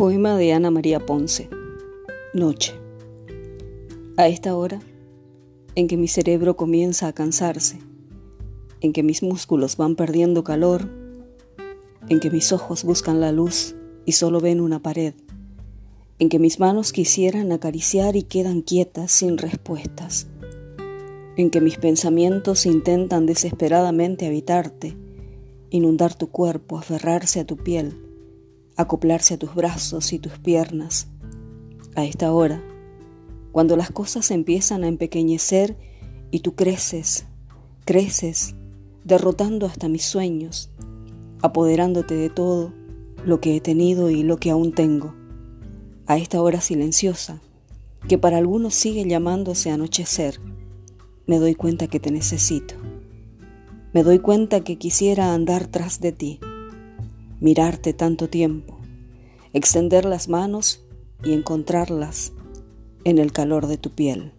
Poema de Ana María Ponce. Noche. A esta hora, en que mi cerebro comienza a cansarse, en que mis músculos van perdiendo calor, en que mis ojos buscan la luz y solo ven una pared, en que mis manos quisieran acariciar y quedan quietas sin respuestas, en que mis pensamientos intentan desesperadamente habitarte, inundar tu cuerpo, aferrarse a tu piel, acoplarse a tus brazos y tus piernas. A esta hora, cuando las cosas empiezan a empequeñecer y tú creces, creces, derrotando hasta mis sueños, apoderándote de todo lo que he tenido y lo que aún tengo. A esta hora silenciosa, que para algunos sigue llamándose anochecer, me doy cuenta que te necesito. Me doy cuenta que quisiera andar tras de ti, mirarte tanto tiempo, extender las manos y encontrarlas en el calor de tu piel,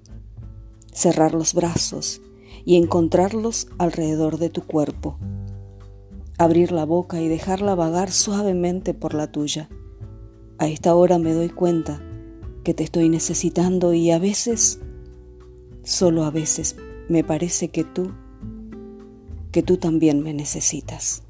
cerrar los brazos y encontrarlos alrededor de tu cuerpo, abrir la boca y dejarla vagar suavemente por la tuya. A esta hora me doy cuenta que te estoy necesitando y a veces, solo a veces, me parece que tú que tú también me necesitas.